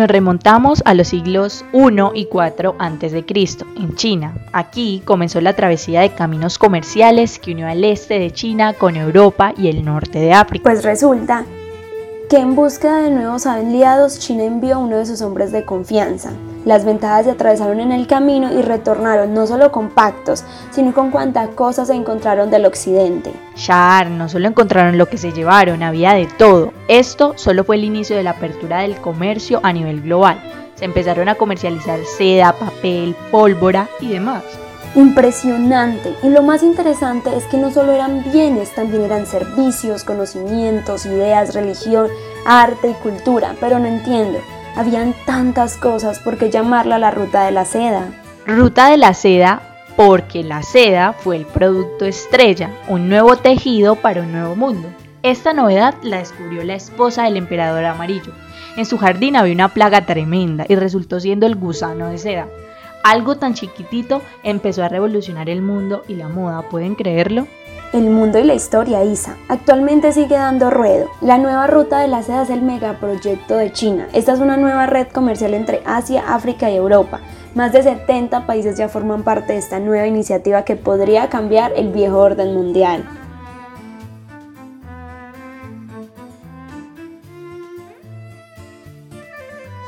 Nos remontamos a los siglos I y IV a.C., en China. Aquí comenzó la travesía de caminos comerciales que unió al este de China con Europa y el norte de África. Pues resulta que en búsqueda de nuevos aliados, China envió a uno de sus hombres de confianza. Las ventajas se atravesaron en el camino y retornaron no solo con pactos, sino con cuántas cosas se encontraron del occidente. Char, no solo encontraron lo que se llevaron, había de todo. Esto solo fue el inicio de la apertura del comercio a nivel global. Se empezaron a comercializar seda, papel, pólvora y demás. Impresionante. Y lo más interesante es que no solo eran bienes, también eran servicios, conocimientos, ideas, religión, arte y cultura. Pero no entiendo, habían tantas cosas, ¿por qué llamarla la ruta de la seda? Ruta de la seda porque la seda fue el producto estrella, un nuevo tejido para un nuevo mundo. Esta novedad la descubrió la esposa del emperador amarillo. En su jardín había una plaga tremenda y resultó siendo el gusano de seda. Algo tan chiquitito empezó a revolucionar el mundo y la moda, ¿pueden creerlo? El mundo y la historia, Isa. Actualmente sigue dando ruedo. La nueva ruta de la seda es el megaproyecto de China. Esta es una nueva red comercial entre Asia, África y Europa. Más de 70 países ya forman parte de esta nueva iniciativa que podría cambiar el viejo orden mundial.